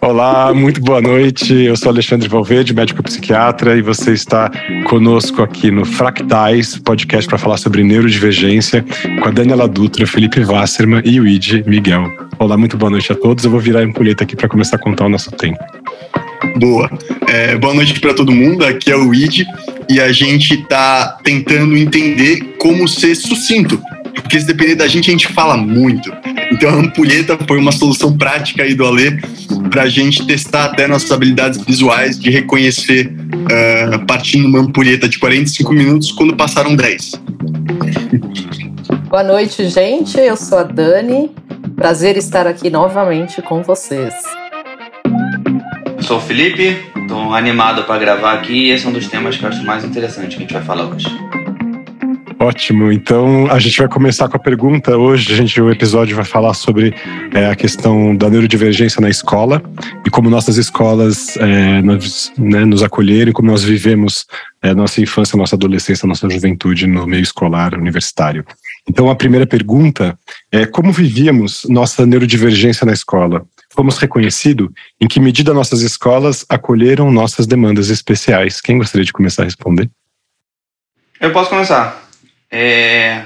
Olá, muito boa noite. Eu sou Alexandre Valverde, médico psiquiatra, e você está conosco aqui no Fractais, podcast para falar sobre neurodivergência, com a Daniela Dutra, Felipe Wasserman e o Id Miguel. Olá, muito boa noite a todos. Eu vou virar a ampulheta aqui para começar a contar o nosso tempo. Boa. É, boa noite para todo mundo. Aqui é o Id e a gente está tentando entender como ser sucinto porque se depender da gente, a gente fala muito. Então a ampulheta foi uma solução prática aí do Alê para a gente testar até nossas habilidades visuais de reconhecer uh, partindo uma ampulheta de 45 minutos quando passaram 10. Boa noite, gente. Eu sou a Dani. Prazer estar aqui novamente com vocês. Sou o Felipe, estou animado para gravar aqui e esse é um dos temas que eu acho mais interessante que a gente vai falar hoje. Ótimo. Então a gente vai começar com a pergunta. Hoje a gente o episódio vai falar sobre é, a questão da neurodivergência na escola e como nossas escolas é, nos, né, nos acolheram e como nós vivemos é, nossa infância, nossa adolescência, nossa juventude no meio escolar universitário. Então a primeira pergunta é como vivíamos nossa neurodivergência na escola? Fomos reconhecidos? Em que medida nossas escolas acolheram nossas demandas especiais? Quem gostaria de começar a responder? Eu posso começar. É...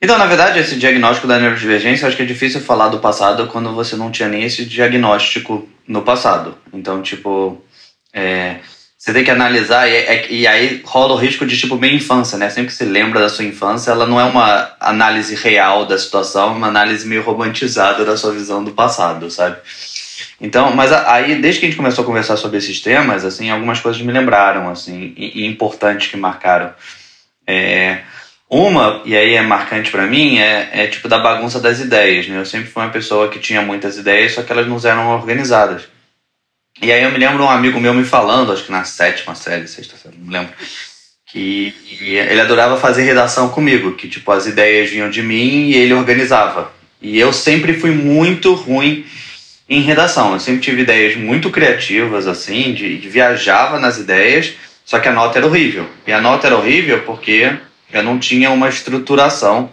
Então, na verdade, esse diagnóstico da neurodivergência, acho que é difícil falar do passado quando você não tinha nem esse diagnóstico no passado. Então, tipo, é... você tem que analisar e, é, e, aí rola o risco de, tipo, bem infância, né? Sempre que você lembra da sua infância, ela não é uma análise real da situação, é uma análise meio romantizada da sua visão do passado, sabe? Então, mas aí, desde que a gente começou a conversar sobre esses temas, assim, algumas coisas me lembraram, assim, e, e importantes que marcaram. É, uma, e aí é marcante para mim, é, é tipo da bagunça das ideias, né? Eu sempre fui uma pessoa que tinha muitas ideias, só que elas não eram organizadas. E aí eu me lembro um amigo meu me falando, acho que na sétima série, sexta série, não lembro, que ele adorava fazer redação comigo, que tipo as ideias vinham de mim e ele organizava. E eu sempre fui muito ruim em redação. Eu sempre tive ideias muito criativas, assim, de, de viajava nas ideias, só que a nota era horrível. E a nota era horrível porque eu não tinha uma estruturação.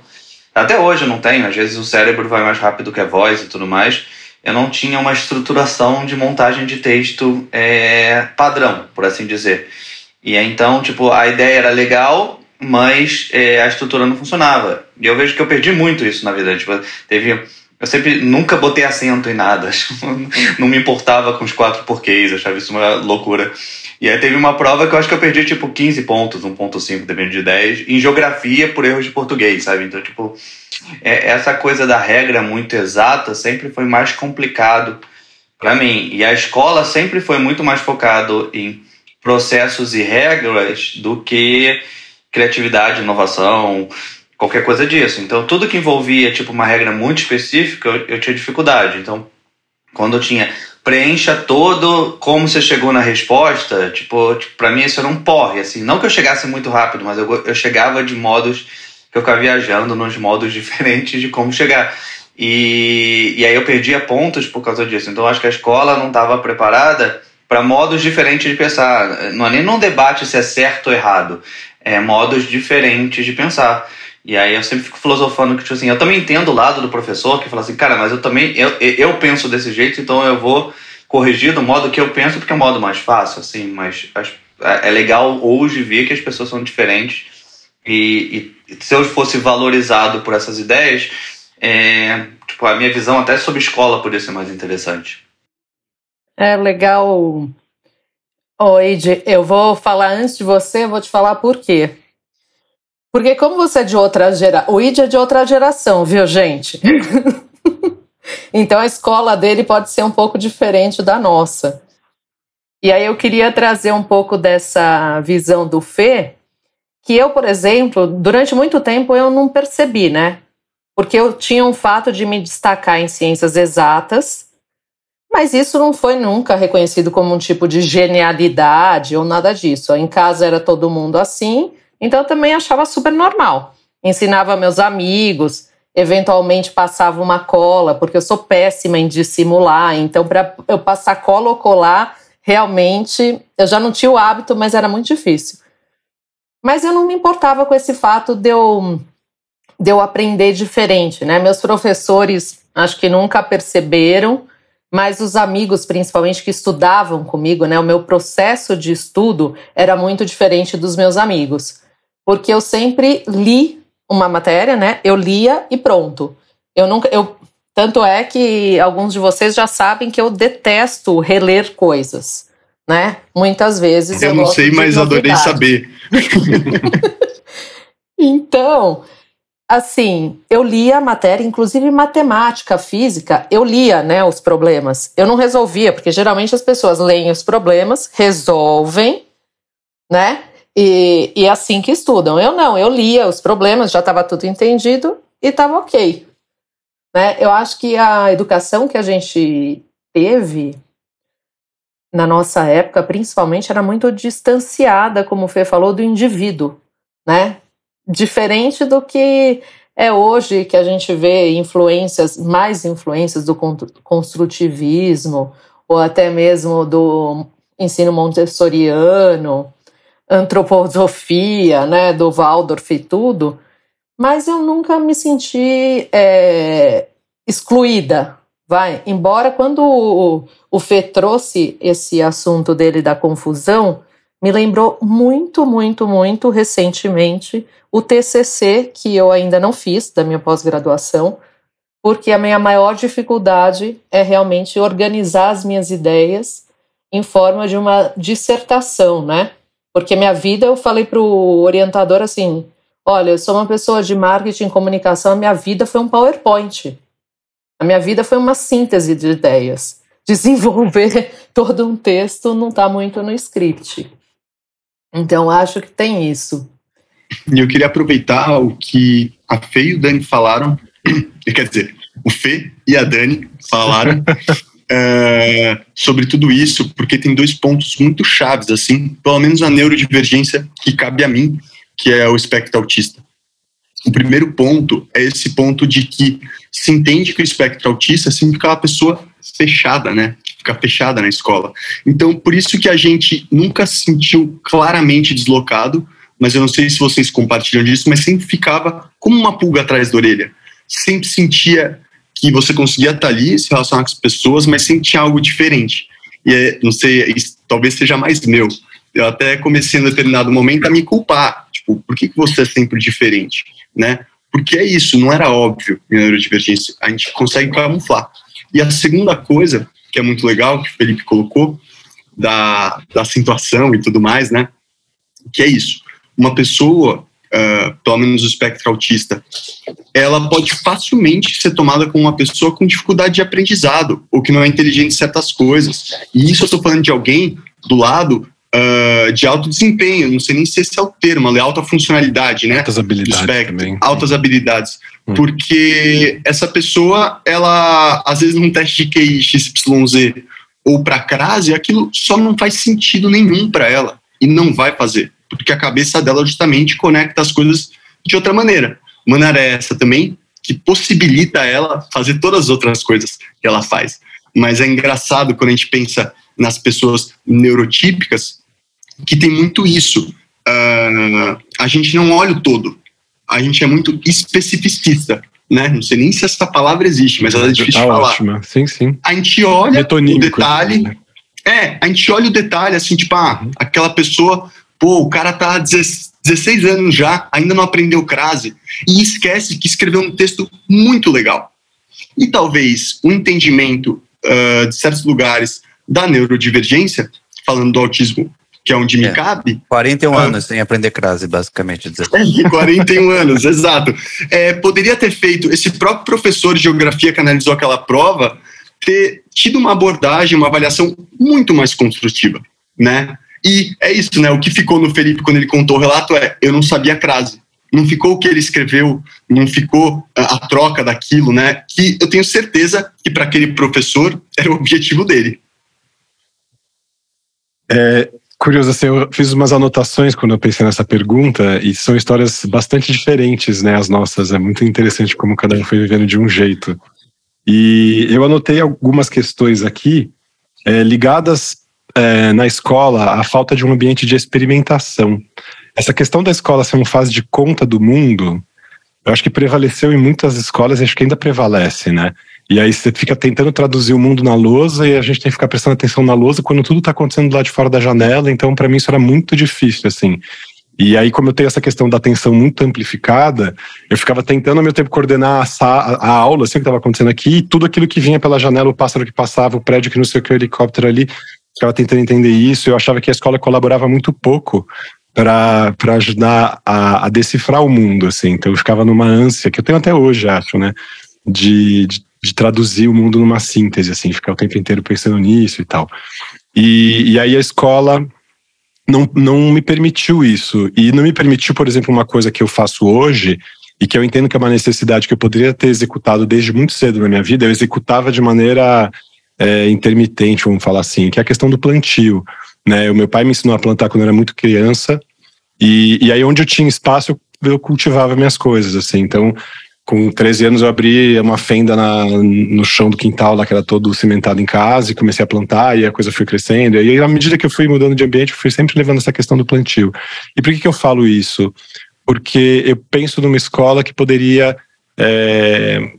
Até hoje eu não tenho, às vezes o cérebro vai mais rápido que a voz e tudo mais. Eu não tinha uma estruturação de montagem de texto é, padrão, por assim dizer. E então, tipo, a ideia era legal, mas é, a estrutura não funcionava. E eu vejo que eu perdi muito isso na vida. Tipo, teve eu sempre nunca botei acento em nada. não me importava com os quatro porquês, achava isso uma loucura. E aí teve uma prova que eu acho que eu perdi tipo 15 pontos, 1.5, dependendo de 10, em geografia por erros de português, sabe? Então, tipo, é, essa coisa da regra muito exata sempre foi mais complicado para mim. E a escola sempre foi muito mais focado em processos e regras do que criatividade, inovação, qualquer coisa disso. Então, tudo que envolvia tipo uma regra muito específica, eu, eu tinha dificuldade. Então, quando eu tinha preencha todo como você chegou na resposta, tipo, tipo para mim isso era um porre, assim, não que eu chegasse muito rápido, mas eu, eu chegava de modos que eu ficava viajando nos modos diferentes de como chegar. E, e aí eu perdia pontos por causa disso. Então acho que a escola não estava preparada para modos diferentes de pensar. Não é nem num debate se é certo ou errado, é modos diferentes de pensar. E aí eu sempre fico filosofando que, tipo assim, eu também entendo o lado do professor que fala assim, cara, mas eu também, eu, eu penso desse jeito, então eu vou corrigir do modo que eu penso, porque é o modo mais fácil, assim, mas é, é legal hoje ver que as pessoas são diferentes e, e se eu fosse valorizado por essas ideias, é, tipo, a minha visão até sobre escola poderia ser mais interessante. É legal. Oi, eu vou falar antes de você, vou te falar por quê. Porque como você é de outra geração, o Id é de outra geração, viu, gente? então a escola dele pode ser um pouco diferente da nossa. E aí eu queria trazer um pouco dessa visão do Fê, que eu, por exemplo, durante muito tempo eu não percebi, né? Porque eu tinha um fato de me destacar em ciências exatas, mas isso não foi nunca reconhecido como um tipo de genialidade ou nada disso. Em casa era todo mundo assim, então eu também achava super normal. Ensinava meus amigos, eventualmente passava uma cola, porque eu sou péssima em dissimular. Então, para eu passar cola ou colar, realmente eu já não tinha o hábito, mas era muito difícil. Mas eu não me importava com esse fato de eu, de eu aprender diferente, né? Meus professores acho que nunca perceberam mas os amigos, principalmente que estudavam comigo, né, o meu processo de estudo era muito diferente dos meus amigos, porque eu sempre li uma matéria, né? Eu lia e pronto. Eu nunca, eu tanto é que alguns de vocês já sabem que eu detesto reler coisas, né? Muitas vezes eu, eu não sei, mas adorei saber. então, assim, eu lia a matéria, inclusive matemática, física, eu lia, né, os problemas. Eu não resolvia, porque geralmente as pessoas leem os problemas, resolvem, né? E, e é assim que estudam. Eu não, eu lia os problemas, já estava tudo entendido e estava ok. Né? Eu acho que a educação que a gente teve na nossa época, principalmente, era muito distanciada, como o Fê falou, do indivíduo, né? Diferente do que é hoje que a gente vê influências, mais influências do construtivismo, ou até mesmo do ensino montessoriano, antroposofia, né, do Waldorf e tudo, mas eu nunca me senti é, excluída, vai. Embora quando o, o Fê trouxe esse assunto dele da confusão, me lembrou muito, muito, muito recentemente o TCC, que eu ainda não fiz, da minha pós-graduação, porque a minha maior dificuldade é realmente organizar as minhas ideias em forma de uma dissertação, né? Porque minha vida, eu falei para o orientador assim: olha, eu sou uma pessoa de marketing e comunicação, a minha vida foi um PowerPoint. A minha vida foi uma síntese de ideias. Desenvolver todo um texto não está muito no script. Então, acho que tem isso. E eu queria aproveitar o que a Fê e o Dani falaram, quer dizer, o Fê e a Dani falaram é, sobre tudo isso, porque tem dois pontos muito chaves, assim, pelo menos a neurodivergência que cabe a mim, que é o espectro autista. O primeiro ponto é esse ponto de que se entende que o espectro autista sempre aquela pessoa fechada, né? Fica fechada na escola. Então, por isso que a gente nunca se sentiu claramente deslocado, mas eu não sei se vocês compartilham disso, mas sempre ficava como uma pulga atrás da orelha. Sempre sentia que você conseguia estar ali, se relacionar com as pessoas, mas tinha algo diferente. E é, não sei, talvez seja mais meu. Eu até comecei em determinado momento a me culpar. Tipo, por que, você é sempre diferente? Né? Porque é isso, não era óbvio em neurodivergência. A gente consegue camuflar. E a segunda coisa, que é muito legal, que o Felipe colocou, da, da acentuação e tudo mais, né? Que é isso. Uma pessoa uh, pelo menos o espectro autista, ela pode facilmente ser tomada como uma pessoa com dificuldade de aprendizado, ou que não é inteligente em certas coisas. E isso eu estou falando de alguém do lado uh, de alto desempenho, não sei nem se esse é o termo, é alta funcionalidade, né? Altas habilidades espectro, também. Altas habilidades. Hum. Porque essa pessoa, ela, às vezes num teste de QI XYZ ou para crase, aquilo só não faz sentido nenhum para ela e não vai fazer porque a cabeça dela justamente conecta as coisas de outra maneira. Maneira é essa também que possibilita ela fazer todas as outras coisas que ela faz. Mas é engraçado quando a gente pensa nas pessoas neurotípicas que tem muito isso. Uh, a gente não olha o todo, a gente é muito especificista. Né? Não sei nem se essa palavra existe, mas ela é difícil tá de falar. Ótima. Sim, sim. A gente olha o detalhe. Né? É, a gente olha o detalhe, assim, tipo, ah, uhum. aquela pessoa Pô, o cara tá 16 anos já, ainda não aprendeu crase e esquece que escreveu um texto muito legal. E talvez o entendimento uh, de certos lugares da neurodivergência, falando do autismo, que é onde me é, cabe. 41 uh, ah, anos sem aprender crase, basicamente. 41 anos, exato. É, poderia ter feito, esse próprio professor de geografia que analisou aquela prova, ter tido uma abordagem, uma avaliação muito mais construtiva, né? E é isso, né? O que ficou no Felipe quando ele contou o relato é: eu não sabia a crase. Não ficou o que ele escreveu, não ficou a, a troca daquilo, né? Que eu tenho certeza que para aquele professor era o objetivo dele. É curioso, assim, eu fiz umas anotações quando eu pensei nessa pergunta e são histórias bastante diferentes, né? As nossas. É muito interessante como cada um foi vivendo de um jeito. E eu anotei algumas questões aqui é, ligadas é, na escola a falta de um ambiente de experimentação. Essa questão da escola ser uma fase de conta do mundo, eu acho que prevaleceu em muitas escolas e acho que ainda prevalece, né? E aí você fica tentando traduzir o mundo na lousa e a gente tem que ficar prestando atenção na lousa quando tudo está acontecendo lá de fora da janela. Então, para mim, isso era muito difícil, assim. E aí, como eu tenho essa questão da atenção muito amplificada, eu ficava tentando ao meu tempo coordenar a, a aula, assim, o que estava acontecendo aqui, e tudo aquilo que vinha pela janela, o pássaro que passava, o prédio que não sei o que, o helicóptero ali, ficava tentando entender isso. Eu achava que a escola colaborava muito pouco para ajudar a, a, decifrar o mundo, assim. Então eu ficava numa ânsia, que eu tenho até hoje, acho, né? De, de de traduzir o mundo numa síntese, assim, ficar o tempo inteiro pensando nisso e tal. E, e aí a escola não, não me permitiu isso. E não me permitiu, por exemplo, uma coisa que eu faço hoje, e que eu entendo que é uma necessidade que eu poderia ter executado desde muito cedo na minha vida, eu executava de maneira é, intermitente, vamos falar assim, que é a questão do plantio. Né? O meu pai me ensinou a plantar quando eu era muito criança, e, e aí onde eu tinha espaço, eu, cultivava minhas coisas, assim. Então, com 13 anos eu abri uma fenda na, no chão do quintal lá que era todo cimentado em casa e comecei a plantar e a coisa foi crescendo. E aí, à medida que eu fui mudando de ambiente, eu fui sempre levando essa questão do plantio. E por que, que eu falo isso? Porque eu penso numa escola que poderia é,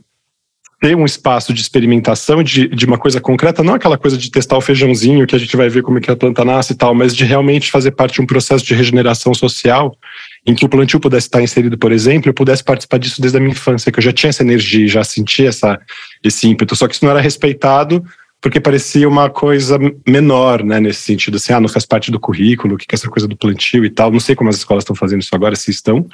ter um espaço de experimentação de, de uma coisa concreta, não aquela coisa de testar o feijãozinho que a gente vai ver como é que a planta nasce e tal, mas de realmente fazer parte de um processo de regeneração social em que o plantio pudesse estar inserido, por exemplo, eu pudesse participar disso desde a minha infância, que eu já tinha essa energia, já sentia essa, esse ímpeto, só que isso não era respeitado porque parecia uma coisa menor, né, nesse sentido, assim, ah, não faz parte do currículo, o que é essa coisa do plantio e tal, não sei como as escolas estão fazendo isso agora, se estão,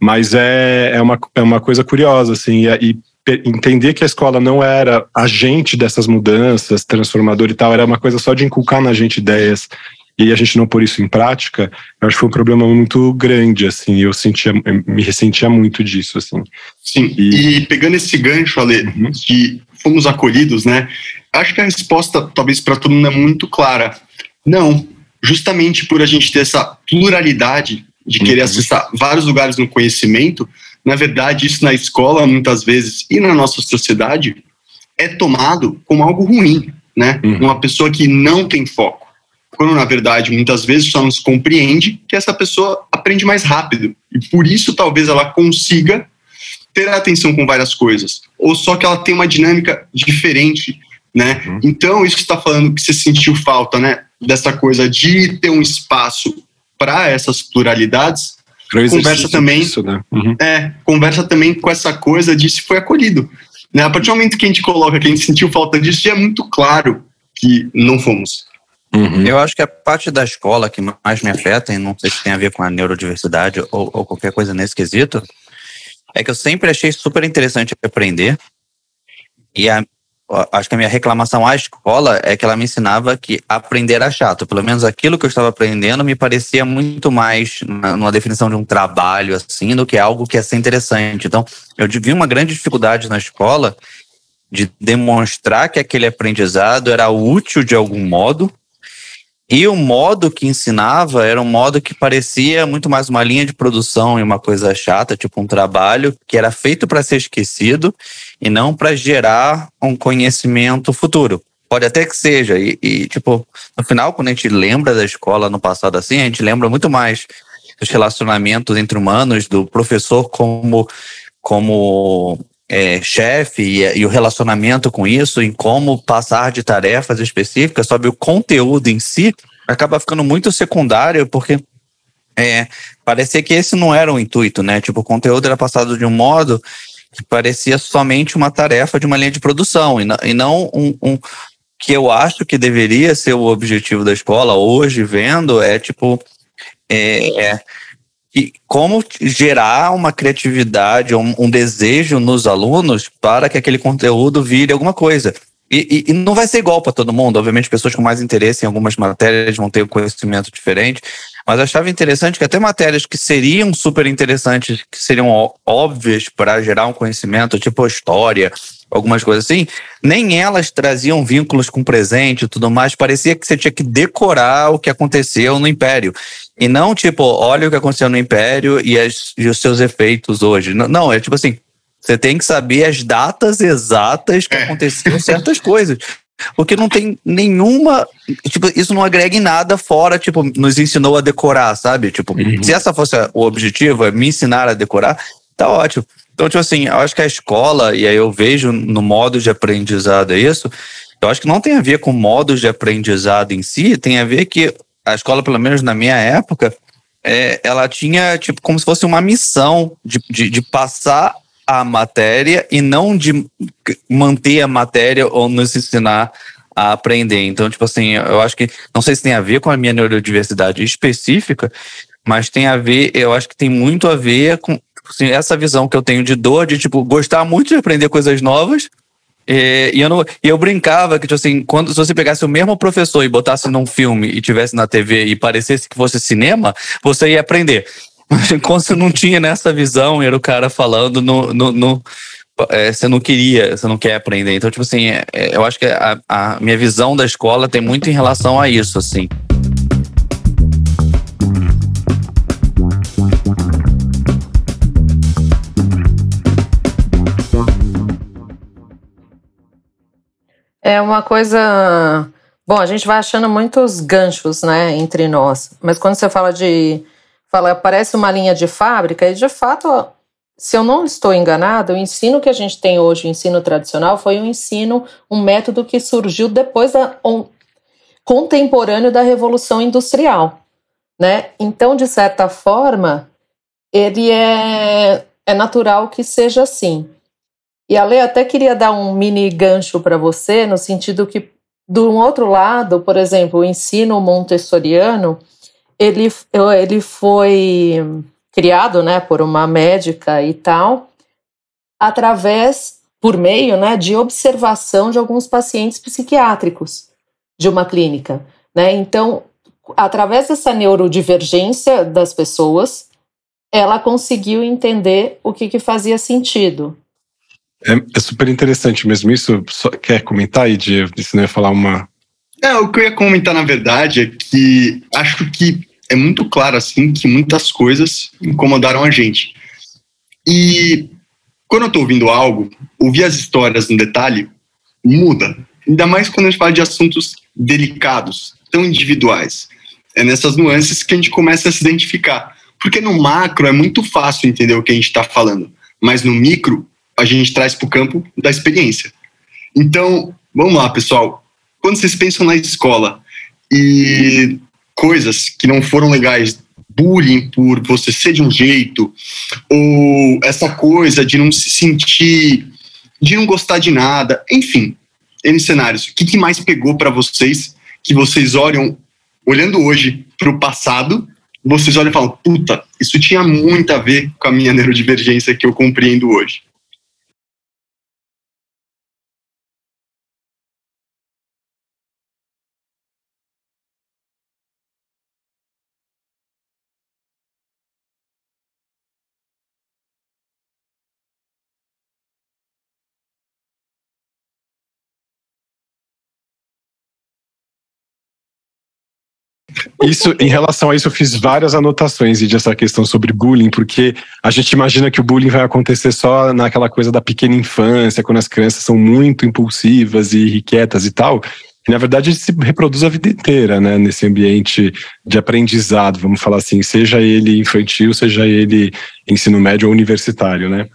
mas é, é, uma, é uma coisa curiosa, assim, e, e entender que a escola não era agente dessas mudanças, transformador e tal, era uma coisa só de inculcar na gente ideias e a gente não pôr isso em prática, eu acho que foi um problema muito grande, assim, eu sentia, me ressentia muito disso, assim. Sim, e, e pegando esse gancho, Ale, uhum. que fomos acolhidos, né, acho que a resposta, talvez para todo mundo, é muito clara. Não, justamente por a gente ter essa pluralidade de querer uhum. acessar vários lugares no conhecimento, na verdade, isso na escola, muitas vezes, e na nossa sociedade, é tomado como algo ruim, né? Uhum. Uma pessoa que não tem foco quando na verdade muitas vezes só nos compreende que essa pessoa aprende mais rápido e por isso talvez ela consiga ter atenção com várias coisas ou só que ela tem uma dinâmica diferente, né? Uhum. Então isso está falando que você sentiu falta, né? Dessa coisa de ter um espaço para essas pluralidades. Conversa também, disso, né? uhum. é, conversa também com essa coisa de se foi acolhido. Né? A partir do momento que a gente coloca que a gente sentiu falta disso, já é muito claro que não fomos. Uhum. Eu acho que a parte da escola que mais me afeta, e não sei se tem a ver com a neurodiversidade ou, ou qualquer coisa nesse quesito, é que eu sempre achei super interessante aprender. E a, acho que a minha reclamação à escola é que ela me ensinava que aprender era chato. Pelo menos aquilo que eu estava aprendendo me parecia muito mais numa definição de um trabalho assim do que algo que ia ser interessante. Então, eu vi uma grande dificuldade na escola de demonstrar que aquele aprendizado era útil de algum modo e o modo que ensinava era um modo que parecia muito mais uma linha de produção e uma coisa chata, tipo um trabalho que era feito para ser esquecido e não para gerar um conhecimento futuro. Pode até que seja. E, e, tipo, no final, quando a gente lembra da escola no passado assim, a gente lembra muito mais dos relacionamentos entre humanos, do professor como, como é, chefe e, e, o relacionamento com isso, em como passar de tarefas específicas, sobre o conteúdo em si, acaba ficando muito secundário, porque é, parecia que esse não era o intuito, né? Tipo, o conteúdo era passado de um modo que parecia somente uma tarefa de uma linha de produção, e não, e não um, um que eu acho que deveria ser o objetivo da escola, hoje vendo, é tipo. É, é, e como gerar uma criatividade, um, um, desejo nos alunos para que aquele conteúdo vire alguma coisa. E, e, e não vai ser igual para todo mundo. Obviamente, pessoas com mais interesse em algumas matérias vão ter um conhecimento diferente. Mas eu achava interessante que até matérias que seriam super interessantes, que seriam óbvias para gerar um conhecimento, tipo história, algumas coisas assim, nem elas traziam vínculos com o presente e tudo mais. Parecia que você tinha que decorar o que aconteceu no Império. E não tipo, olha o que aconteceu no Império e, as, e os seus efeitos hoje. Não, não, é tipo assim, você tem que saber as datas exatas que é. aconteceram certas coisas. Porque não tem nenhuma. Tipo, isso não agrega em nada fora, tipo, nos ensinou a decorar, sabe? Tipo, uhum. se essa fosse o objetivo, é me ensinar a decorar, tá ótimo. Então, tipo assim, eu acho que a escola, e aí eu vejo no modo de aprendizado isso, eu acho que não tem a ver com modos de aprendizado em si, tem a ver que a escola, pelo menos na minha época, é, ela tinha tipo como se fosse uma missão de, de, de, passar a matéria e não de manter a matéria ou nos ensinar a aprender. Então, tipo assim, eu acho que não sei se tem a ver com a minha neurodiversidade específica, mas tem a ver, eu acho que tem muito a ver com tipo assim, essa visão que eu tenho de dor, de tipo gostar muito de aprender coisas novas, e, e, eu não, e eu brincava que, tipo assim, quando, se você pegasse o mesmo professor e botasse num filme e tivesse na TV e parecesse que fosse cinema, você ia aprender. Mas quando você não tinha nessa visão, era o cara falando no, no, no é, você não queria, você não quer aprender. Então, tipo assim, é, é eu acho que a, a minha visão da escola tem muito em relação a isso, assim. É uma coisa. Bom, a gente vai achando muitos ganchos, né, entre nós. Mas quando você fala de. Fala, parece uma linha de fábrica, e de fato, se eu não estou enganado, o ensino que a gente tem hoje, o ensino tradicional, foi um ensino, um método que surgiu depois da. Um, contemporâneo da Revolução Industrial. Né? Então, de certa forma, ele é, é natural que seja assim. E a Lei até queria dar um mini gancho para você, no sentido que, do outro lado, por exemplo, o ensino montessoriano, ele, ele foi criado né, por uma médica e tal, através, por meio né, de observação de alguns pacientes psiquiátricos de uma clínica. Né? Então, através dessa neurodivergência das pessoas, ela conseguiu entender o que, que fazia sentido. É, é, super interessante mesmo isso. Só, quer comentar aí, Diego? Se não ia falar uma. É, o que eu ia comentar, na verdade, é que acho que é muito claro, assim, que muitas coisas incomodaram a gente. E quando eu tô ouvindo algo, ouvir as histórias no detalhe muda. Ainda mais quando a gente fala de assuntos delicados, tão individuais. É nessas nuances que a gente começa a se identificar. Porque no macro é muito fácil entender o que a gente está falando, mas no micro a gente traz para o campo da experiência. Então, vamos lá, pessoal. Quando vocês pensam na escola e coisas que não foram legais, bullying por você ser de um jeito, ou essa coisa de não se sentir, de não gostar de nada, enfim, N cenários. O que, que mais pegou para vocês que vocês olham, olhando hoje para o passado, vocês olham e falam, puta, isso tinha muito a ver com a minha neurodivergência que eu compreendo hoje. Isso, em relação a isso, eu fiz várias anotações de essa questão sobre bullying, porque a gente imagina que o bullying vai acontecer só naquela coisa da pequena infância, quando as crianças são muito impulsivas e irrequietas e tal. E, na verdade, se reproduz a vida inteira, né? Nesse ambiente de aprendizado, vamos falar assim, seja ele infantil, seja ele ensino médio ou universitário, né?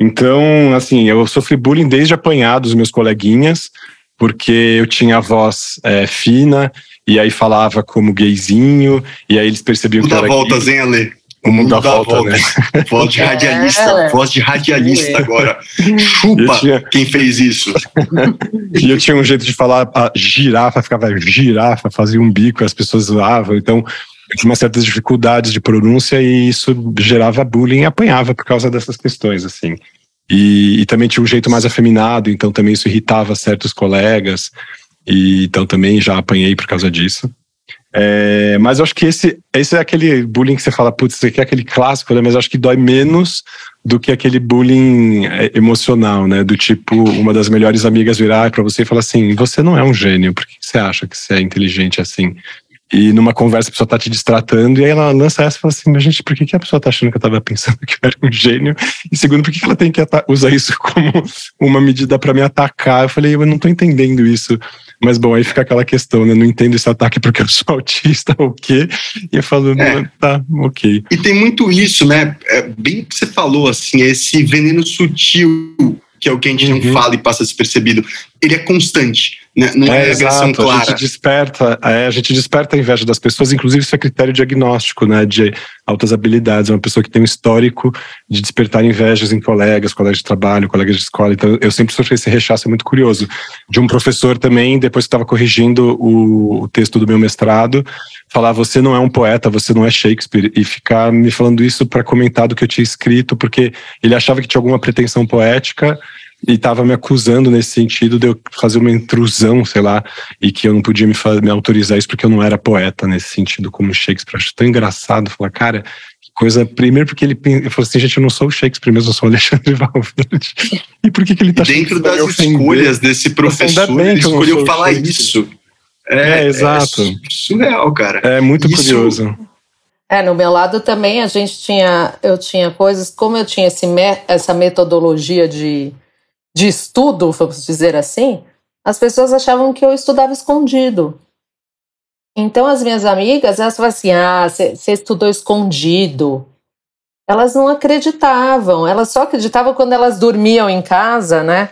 Então, assim, eu sofri bullying desde apanhar dos meus coleguinhas, porque eu tinha a voz é, fina e aí falava como gayzinho, e aí eles percebiam que era voltas, hein, Ale? O mundo dá volta, volta, né? Voz de radialista, é. voz de radialista agora. Chupa tinha... quem fez isso. e eu tinha um jeito de falar a girafa, ficava girafa, fazia um bico, as pessoas zoavam, então eu tinha umas certas dificuldades de pronúncia e isso gerava bullying e apanhava por causa dessas questões, assim. E, e também tinha um jeito mais afeminado, então também isso irritava certos colegas. E, então também já apanhei por causa disso. É, mas eu acho que esse, esse é aquele bullying que você fala, putz, isso aqui é aquele clássico, né? Mas eu acho que dói menos do que aquele bullying é, emocional, né? Do tipo, uma das melhores amigas virar para você e falar assim: você não é um gênio, por que você acha que você é inteligente assim? E numa conversa a pessoa tá te distratando, e aí ela lança essa e fala assim: Mas, gente, por que, que a pessoa tá achando que eu tava pensando que eu era um gênio? E segundo, por que, que ela tem que usar isso como uma medida para me atacar? Eu falei: Eu não tô entendendo isso. Mas bom, aí fica aquela questão, né? Não entendo esse ataque porque eu sou autista ou o quê. E eu falo, é. tá, ok. E tem muito isso, né? É bem que você falou, assim, esse veneno sutil que é o que a gente uhum. não fala e passa despercebido. Ele é constante, né? não é, é agressão clara. A gente, desperta, é, a gente desperta a inveja das pessoas, inclusive isso é critério diagnóstico, né, de altas habilidades. É uma pessoa que tem um histórico de despertar invejas em colegas, colegas de trabalho, colegas de escola. Então eu sempre sofri esse rechaço, é muito curioso. De um professor também, depois que estava corrigindo o, o texto do meu mestrado, falar você não é um poeta, você não é Shakespeare, e ficar me falando isso para comentar do que eu tinha escrito, porque ele achava que tinha alguma pretensão poética e estava me acusando nesse sentido de eu fazer uma intrusão, sei lá, e que eu não podia me, me autorizar isso porque eu não era poeta nesse sentido, como Shakespeare. Acho tão engraçado falar, cara, que coisa. Primeiro, porque ele eu falou assim, gente, eu não sou o Shakespeare mesmo, eu sou o Alexandre Valverde. E por que, que ele está Dentro das escolhas desse professor, ele escolheu falar isso. É, é exato. É surreal, cara. É muito Isso... curioso. É, no meu lado também a gente tinha, eu tinha coisas, como eu tinha esse, essa metodologia de, de estudo, vamos dizer assim, as pessoas achavam que eu estudava escondido. Então as minhas amigas, elas falavam assim, ah, você estudou escondido. Elas não acreditavam, elas só acreditavam quando elas dormiam em casa, né?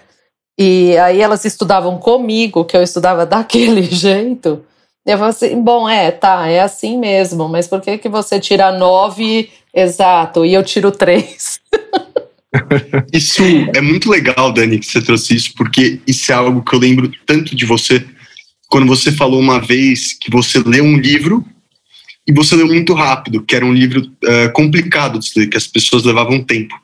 E aí elas estudavam comigo, que eu estudava daquele jeito. Eu falei assim, bom, é, tá, é assim mesmo, mas por que, que você tira nove exato e eu tiro três? isso é muito legal, Dani, que você trouxe isso, porque isso é algo que eu lembro tanto de você. Quando você falou uma vez que você leu um livro e você leu muito rápido, que era um livro uh, complicado de ler, que as pessoas levavam tempo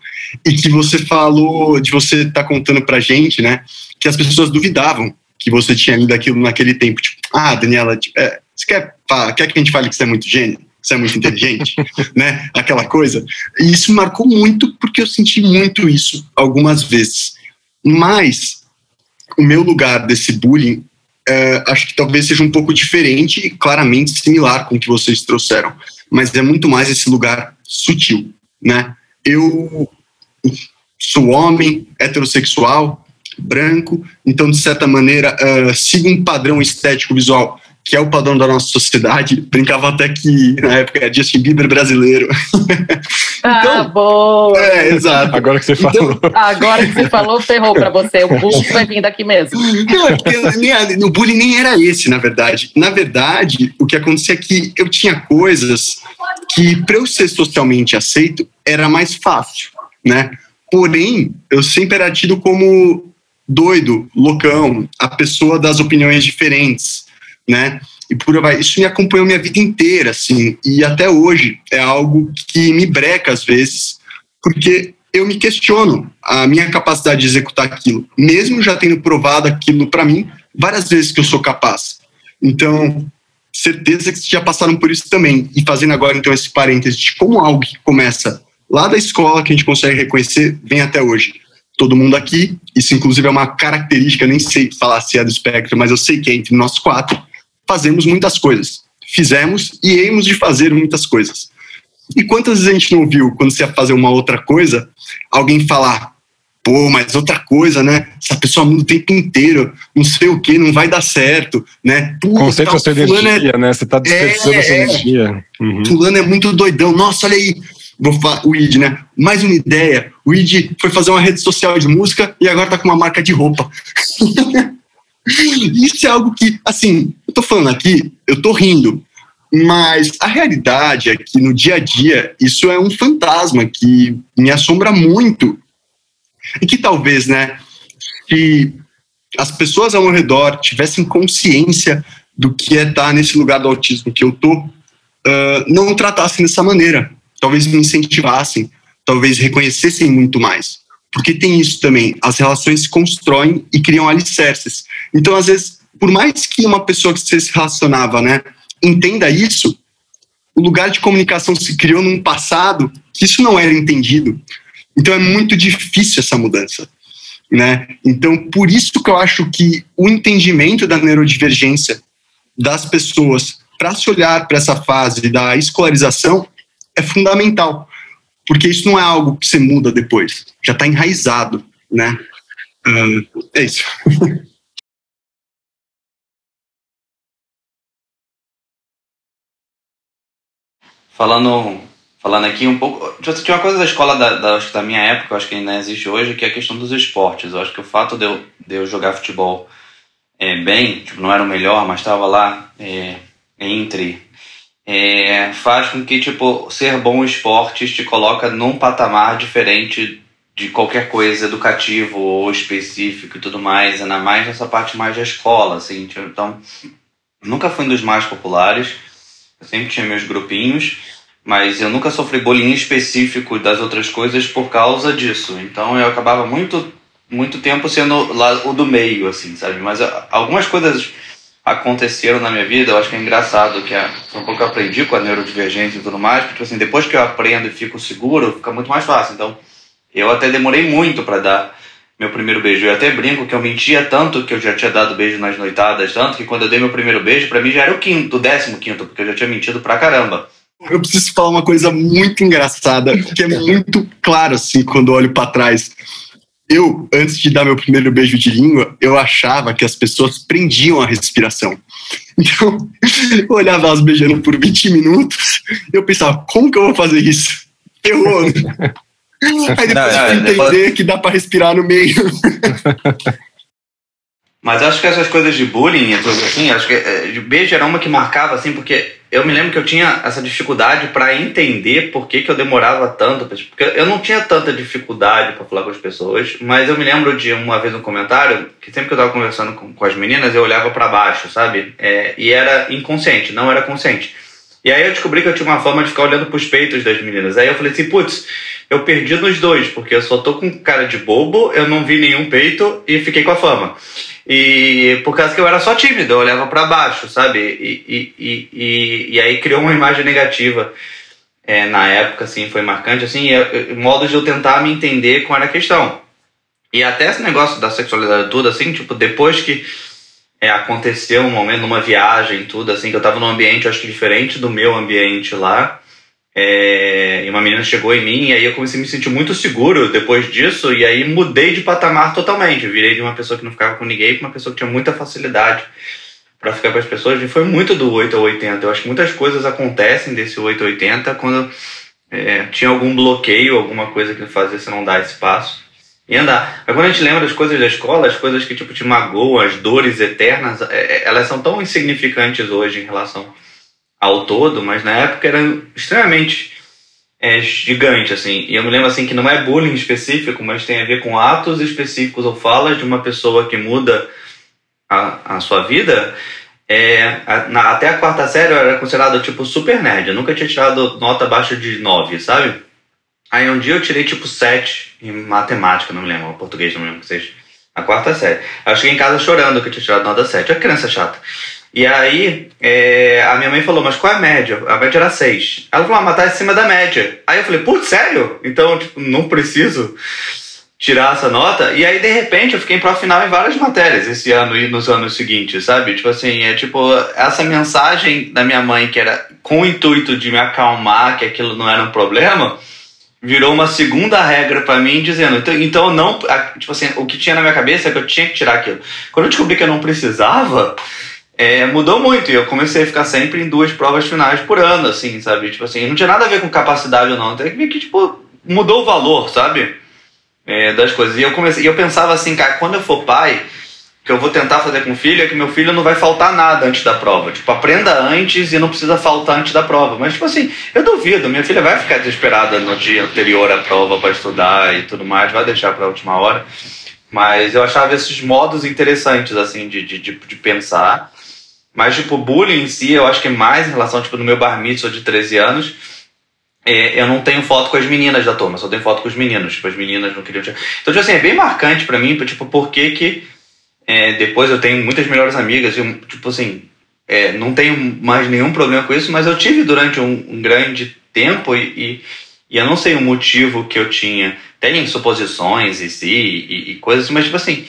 e que você falou, de você estar tá contando pra gente, né, que as pessoas duvidavam que você tinha lido aquilo naquele tempo. Tipo, ah, Daniela, tipo, é, você quer, quer que a gente fale que você é muito gênio? Você é muito inteligente, né? Aquela coisa. E isso marcou muito porque eu senti muito isso algumas vezes. Mas o meu lugar desse bullying é, acho que talvez seja um pouco diferente e claramente similar com o que vocês trouxeram. Mas é muito mais esse lugar sutil, né? Eu sou homem, heterossexual, branco, então, de certa maneira, uh, sigo um padrão estético visual que é o padrão da nossa sociedade. Brincava até que na época era Justin Bieber brasileiro. Ah, então, ah, boa! É, exato. Agora que você então, falou. Agora que você falou, ferrou pra você. O bullying vai vir daqui mesmo. Não, é porque o bullying nem era esse, na verdade. Na verdade, o que acontecia é que eu tinha coisas que, para eu ser socialmente aceito, era mais fácil né? Porém, eu sempre era tido como doido, loucão, a pessoa das opiniões diferentes, né? E por vai, isso me acompanhou minha vida inteira, assim, e até hoje é algo que me breca às vezes, porque eu me questiono a minha capacidade de executar aquilo, mesmo já tendo provado aquilo para mim várias vezes que eu sou capaz. Então, certeza que já passaram por isso também. E fazendo agora então esse parênteses de como algo que começa lá da escola que a gente consegue reconhecer vem até hoje. Todo mundo aqui, isso inclusive é uma característica, nem sei falar se é do espectro, mas eu sei que é entre nós quatro, fazemos muitas coisas. Fizemos e hemos de fazer muitas coisas. E quantas vezes a gente não viu, quando você ia fazer uma outra coisa, alguém falar, pô, mas outra coisa, né? Essa pessoa muda o tempo inteiro, não sei o que, não vai dar certo, né? Concentra sua energia, é... né? Você tá dispersando é, essa energia. Uhum. Fulano é muito doidão, nossa, olha aí, vou falar, o ID, né? Mais uma ideia. O ID foi fazer uma rede social de música e agora tá com uma marca de roupa. Isso é algo que, assim, eu tô falando aqui, eu tô rindo, mas a realidade é que no dia a dia isso é um fantasma que me assombra muito. E que talvez, né, se as pessoas ao meu redor tivessem consciência do que é estar nesse lugar do autismo que eu tô, uh, não tratassem dessa maneira talvez me incentivassem, talvez reconhecessem muito mais. Porque tem isso também, as relações se constroem e criam alicerces. Então, às vezes, por mais que uma pessoa que você se relacionava, né, entenda isso, o lugar de comunicação se criou num passado que isso não era entendido. Então é muito difícil essa mudança, né? Então por isso que eu acho que o entendimento da neurodivergência das pessoas para se olhar para essa fase da escolarização é fundamental, porque isso não é algo que você muda depois, já está enraizado, né? É isso. falando, falando aqui um pouco. Tinha uma coisa da escola da, da, da minha época, acho que ainda existe hoje, que é a questão dos esportes. Eu acho que o fato de eu, de eu jogar futebol é, bem, tipo, não era o melhor, mas estava lá é, entre. É, faz com que, tipo, ser bom esportes te coloca num patamar diferente de qualquer coisa educativo ou específico e tudo mais, ainda mais nessa parte mais da escola, assim. Então, nunca fui um dos mais populares, eu sempre tinha meus grupinhos, mas eu nunca sofri bullying específico das outras coisas por causa disso. Então, eu acabava muito muito tempo sendo lá o do meio, assim, sabe? Mas algumas coisas aconteceram na minha vida, eu acho que é engraçado, que é um pouco que eu aprendi com a neurodivergência e tudo mais, porque, assim, depois que eu aprendo e fico seguro, fica muito mais fácil. Então, eu até demorei muito para dar meu primeiro beijo. Eu até brinco que eu mentia tanto que eu já tinha dado beijo nas noitadas, tanto que quando eu dei meu primeiro beijo, para mim já era o quinto, o décimo quinto, porque eu já tinha mentido pra caramba. Eu preciso falar uma coisa muito engraçada, que é muito claro, assim, quando olho para trás eu, antes de dar meu primeiro beijo de língua, eu achava que as pessoas prendiam a respiração. Então, eu olhava elas beijando por 20 minutos, eu pensava, como que eu vou fazer isso? Errou. Aí depois não, eu entender depois... que dá para respirar no meio. Mas acho que essas coisas de bullying, assim, acho que é, beijo era uma que marcava, assim, porque eu me lembro que eu tinha essa dificuldade para entender por que, que eu demorava tanto. Porque eu não tinha tanta dificuldade para falar com as pessoas, mas eu me lembro de uma vez um comentário que sempre que eu tava conversando com, com as meninas, eu olhava para baixo, sabe? É, e era inconsciente, não era consciente. E aí eu descobri que eu tinha uma forma de ficar olhando pros peitos das meninas. Aí eu falei assim, putz, eu perdi nos dois, porque eu só tô com cara de bobo, eu não vi nenhum peito e fiquei com a fama. E por causa que eu era só tímido, eu olhava para baixo, sabe? E, e, e, e, aí criou uma imagem negativa. É, na época, assim, foi marcante, assim, e, modo de eu tentar me entender com era a questão. E até esse negócio da sexualidade tudo, assim, tipo, depois que é, aconteceu um momento, numa viagem, tudo, assim, que eu tava num ambiente, acho que diferente do meu ambiente lá, é, e uma menina chegou em mim, e aí eu comecei a me sentir muito seguro depois disso, e aí mudei de patamar totalmente. Eu virei de uma pessoa que não ficava com ninguém para uma pessoa que tinha muita facilidade para ficar com as pessoas. E foi muito do 8 ao 80. Eu acho que muitas coisas acontecem desse 8 ao 80 quando é, tinha algum bloqueio, alguma coisa que fazia você não dar esse passo e andar. Mas quando a gente lembra das coisas da escola, as coisas que tipo te magoam, as dores eternas, é, é elas são tão insignificantes hoje em relação ao todo, mas na época era extremamente é, gigante, assim. E eu me lembro, assim, que não é bullying específico, mas tem a ver com atos específicos ou falas de uma pessoa que muda a, a sua vida. É, a, na, até a quarta série eu era considerado, tipo, super nerd. Eu nunca tinha tirado nota abaixo de 9, sabe? Aí um dia eu tirei, tipo, 7 em matemática, não me lembro, português, não me lembro que. Na quarta série. Eu cheguei em casa chorando que eu tinha tirado nota 7. Olha que criança chata. E aí, é, a minha mãe falou, mas qual é a média? A média era 6. Ela falou, ah, mas tá acima da média. Aí eu falei, putz, sério? Então, tipo, não preciso tirar essa nota. E aí, de repente, eu fiquei em final em várias matérias esse ano e nos anos seguintes, sabe? Tipo assim, é tipo, essa mensagem da minha mãe, que era com o intuito de me acalmar, que aquilo não era um problema, virou uma segunda regra para mim, dizendo, então, então não, tipo assim, o que tinha na minha cabeça é que eu tinha que tirar aquilo. Quando eu descobri que eu não precisava, é, mudou muito e eu comecei a ficar sempre em duas provas finais por ano, assim, sabe? Tipo assim, não tinha nada a ver com capacidade ou não, tem que tipo, mudou o valor, sabe? É, das coisas. E eu comecei, eu pensava assim, cara, quando eu for pai, que eu vou tentar fazer com o filho é que meu filho não vai faltar nada antes da prova. Tipo, aprenda antes e não precisa faltar antes da prova. Mas, tipo assim, eu duvido, minha filha vai ficar desesperada no dia anterior à prova para estudar e tudo mais, vai deixar para a última hora. Mas eu achava esses modos interessantes, assim, de, de, de pensar. Mas, tipo, bullying em si, eu acho que mais em relação, tipo, no meu bar mitzvah de 13 anos, é, eu não tenho foto com as meninas da turma, só tenho foto com os meninos. Tipo, as meninas não queriam... Então, tipo assim, é bem marcante para mim, tipo, por que é, depois eu tenho muitas melhores amigas, e, tipo assim, é, não tenho mais nenhum problema com isso, mas eu tive durante um, um grande tempo e, e, e, eu não sei o motivo que eu tinha. Tem suposições e e, e coisas, mas, tipo assim,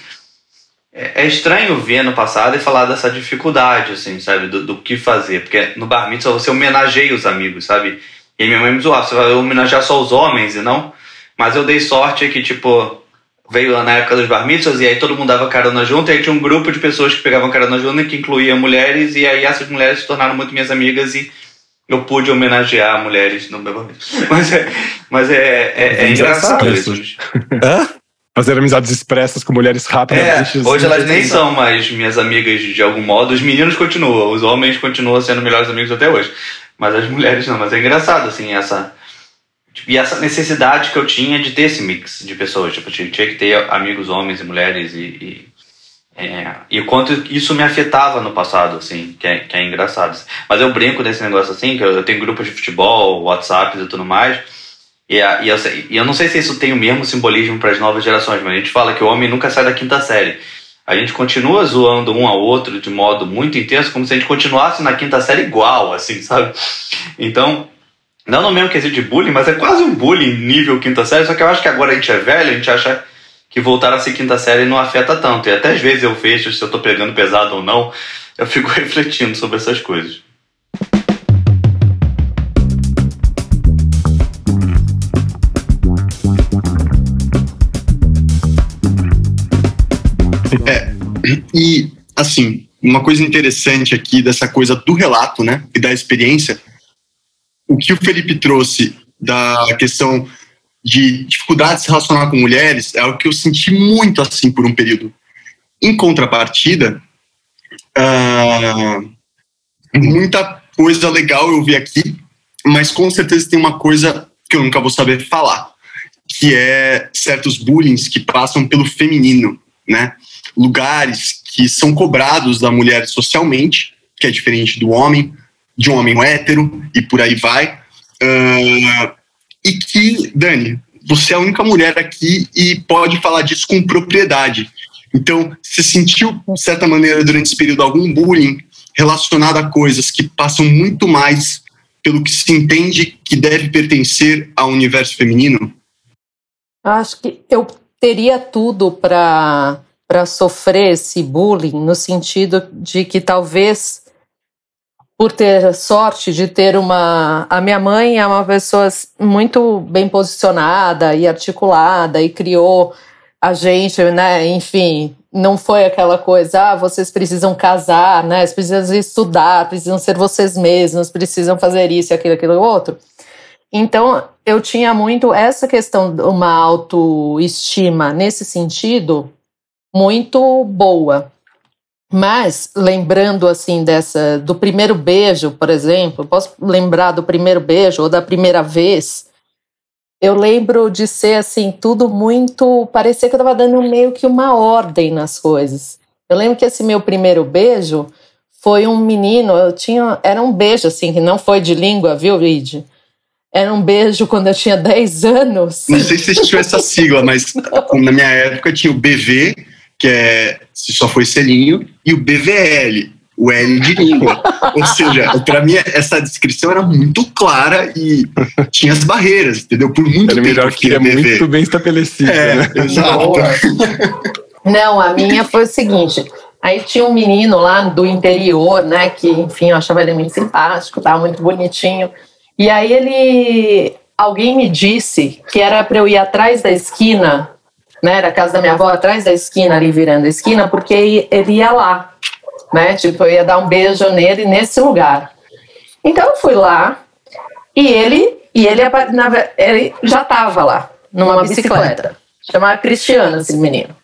é, é, estranho ver no passado e falar dessa dificuldade, assim, sabe? Do, do que fazer. Porque no bar mitzvah você homenageia os amigos, sabe? E minha mãe me zoava, você vai homenagear só os homens e não? Mas eu dei sorte que, tipo, veio na época dos bar mitzvahs e aí todo mundo dava carona junto e aí tinha um grupo de pessoas que pegavam carona junto que incluía mulheres e aí essas mulheres se tornaram muito minhas amigas e eu pude homenagear mulheres no meu Mas é, mas é, é, é engraçado isso. Hã? Fazer amizades expressas com mulheres rápidas. É, hoje elas nem são mais minhas amigas de algum modo. Os meninos continuam, os homens continuam sendo melhores amigos até hoje. Mas as mulheres não. Mas é engraçado, assim, essa. Tipo, e essa necessidade que eu tinha de ter esse mix de pessoas. Tipo, tinha que ter amigos homens e mulheres e, e é, e o quanto isso me afetava no passado, assim, que é, que é engraçado. Mas eu brinco desse negócio assim, que eu, eu tenho grupos de futebol, WhatsApp e tudo mais. E, e, eu, e eu não sei se isso tem o mesmo simbolismo para as novas gerações, mas a gente fala que o homem nunca sai da quinta série. A gente continua zoando um ao outro de modo muito intenso, como se a gente continuasse na quinta série igual, assim, sabe? Então, não no mesmo quesito de bullying, mas é quase um bullying nível quinta série, só que eu acho que agora a gente é velho, a gente acha que voltar a ser quinta série não afeta tanto. E até às vezes eu vejo se eu tô pegando pesado ou não, eu fico refletindo sobre essas coisas. É, e assim, uma coisa interessante aqui dessa coisa do relato, né, e da experiência, o que o Felipe trouxe da questão de dificuldade de se relacionar com mulheres é algo que eu senti muito assim por um período. Em contrapartida, uh, muita coisa legal eu vi aqui, mas com certeza tem uma coisa que eu nunca vou saber falar, que é certos bullying que passam pelo feminino, né? Lugares que são cobrados da mulher socialmente, que é diferente do homem, de um homem hétero e por aí vai. Uh, e que, Dani, você é a única mulher aqui e pode falar disso com propriedade. Então, você sentiu, de certa maneira, durante esse período, algum bullying relacionado a coisas que passam muito mais pelo que se entende que deve pertencer ao universo feminino? Acho que eu teria tudo para sofrer esse bullying, no sentido de que talvez por ter sorte de ter uma. A minha mãe é uma pessoa muito bem posicionada e articulada e criou a gente, né? Enfim, não foi aquela coisa, ah, vocês precisam casar, né? Vocês precisam estudar, precisam ser vocês mesmos, precisam fazer isso, aquilo, aquilo, outro. Então, eu tinha muito essa questão de uma autoestima nesse sentido muito boa. Mas, lembrando assim dessa do primeiro beijo, por exemplo, posso lembrar do primeiro beijo ou da primeira vez. Eu lembro de ser assim, tudo muito. Parecia que eu estava dando meio que uma ordem nas coisas. Eu lembro que esse meu primeiro beijo foi um menino, eu tinha. Era um beijo, assim, que não foi de língua, viu, Lid? Era um beijo quando eu tinha 10 anos. Não sei se tinham essa sigla, mas na minha época tinha o BV, que é se só foi selinho, e o BVL, o L de língua. Ou seja, para mim essa descrição era muito clara e tinha as barreiras, entendeu? Por muito era tempo. Melhor que é muito bem estabelecido. É, né? exato. Não, a minha foi o seguinte. Aí tinha um menino lá do interior, né? Que, enfim, eu achava ele muito simpático, tava muito bonitinho. E aí ele. Alguém me disse que era para eu ir atrás da esquina né, da casa da minha avó, atrás da esquina, ali virando a esquina, porque ele ia lá, né, tipo, eu ia dar um beijo nele nesse lugar. Então eu fui lá e ele, e ele, ele já estava lá, numa bicicleta. Chamava Cristiano, esse menino.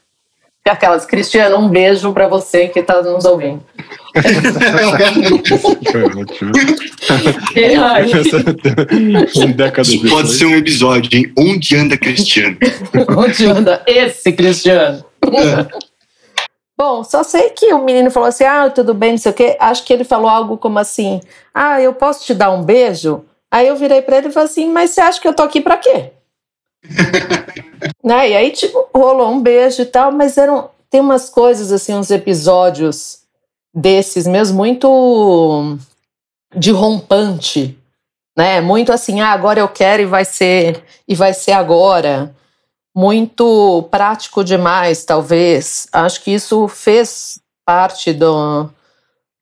Aquelas, Cristiano, um beijo para você que está nos ouvindo. Isso pode ser um episódio, hein? Onde anda Cristiano? Onde anda esse Cristiano? É. Bom, só sei que o menino falou assim: ah, tudo bem, não sei o quê. Acho que ele falou algo como assim: ah, eu posso te dar um beijo? Aí eu virei para ele e falei assim: mas você acha que eu tô aqui para quê? né? E aí, tipo, rolou um beijo e tal, mas eram. Tem umas coisas, assim, uns episódios desses mesmo muito de rompante, né? Muito assim, ah, agora eu quero e vai ser e vai ser agora. Muito prático demais, talvez. Acho que isso fez parte do,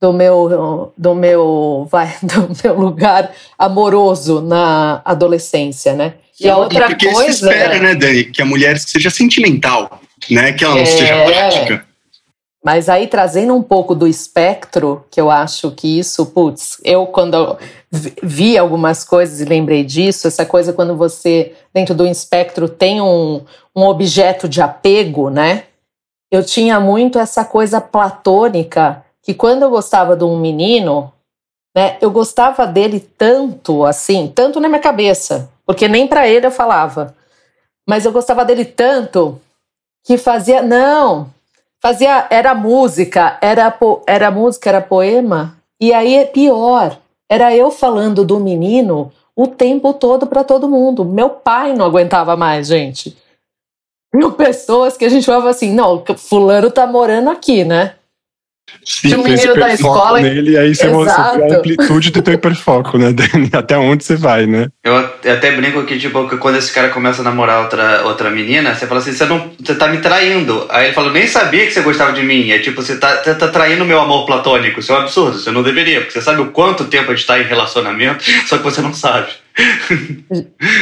do meu do meu vai do meu lugar amoroso na adolescência, né? E a outra e porque coisa se espera, né, Dani, que a mulher seja sentimental, né? Que ela não é... seja prática. Mas aí trazendo um pouco do espectro, que eu acho que isso, putz, eu quando vi algumas coisas e lembrei disso, essa coisa quando você, dentro do espectro, tem um, um objeto de apego, né? Eu tinha muito essa coisa platônica, que quando eu gostava de um menino, né, eu gostava dele tanto, assim, tanto na minha cabeça, porque nem para ele eu falava, mas eu gostava dele tanto que fazia, não, fazia, era música, era, era música, era poema, e aí é pior, era eu falando do menino o tempo todo para todo mundo. Meu pai não aguentava mais, gente. Mil pessoas que a gente falava assim, não, fulano tá morando aqui, né? Sim, um menino da escola. Nele, aí você mostra a amplitude do teu hiperfoco, né? Até onde você vai, né? Eu até brinco que, tipo, que quando esse cara começa a namorar outra, outra menina, você fala assim, você, não, você tá me traindo. Aí ele fala, nem sabia que você gostava de mim. É tipo, você tá, você tá traindo meu amor platônico. Isso é um absurdo, você não deveria, porque você sabe o quanto tempo a gente tá em relacionamento, só que você não sabe.